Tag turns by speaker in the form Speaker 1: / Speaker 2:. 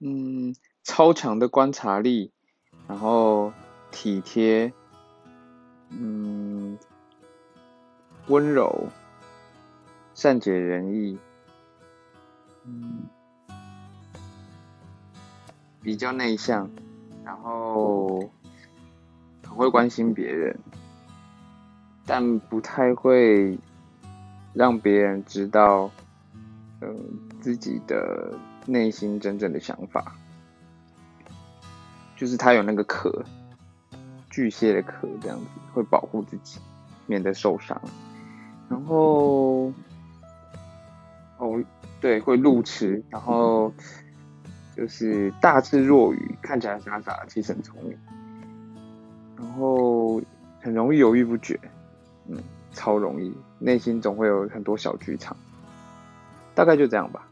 Speaker 1: 嗯，超强的观察力，然后体贴，嗯，温柔，善解人意，嗯，比较内向，然后很会关心别人，但不太会让别人知道，嗯，自己的。内心真正的想法，就是他有那个壳，巨蟹的壳这样子，会保护自己，免得受伤。然后，哦，对，会路痴，然后就是大智若愚，看起来傻傻，其实很聪明。然后很容易犹豫不决，嗯，超容易，内心总会有很多小剧场。大概就这样吧。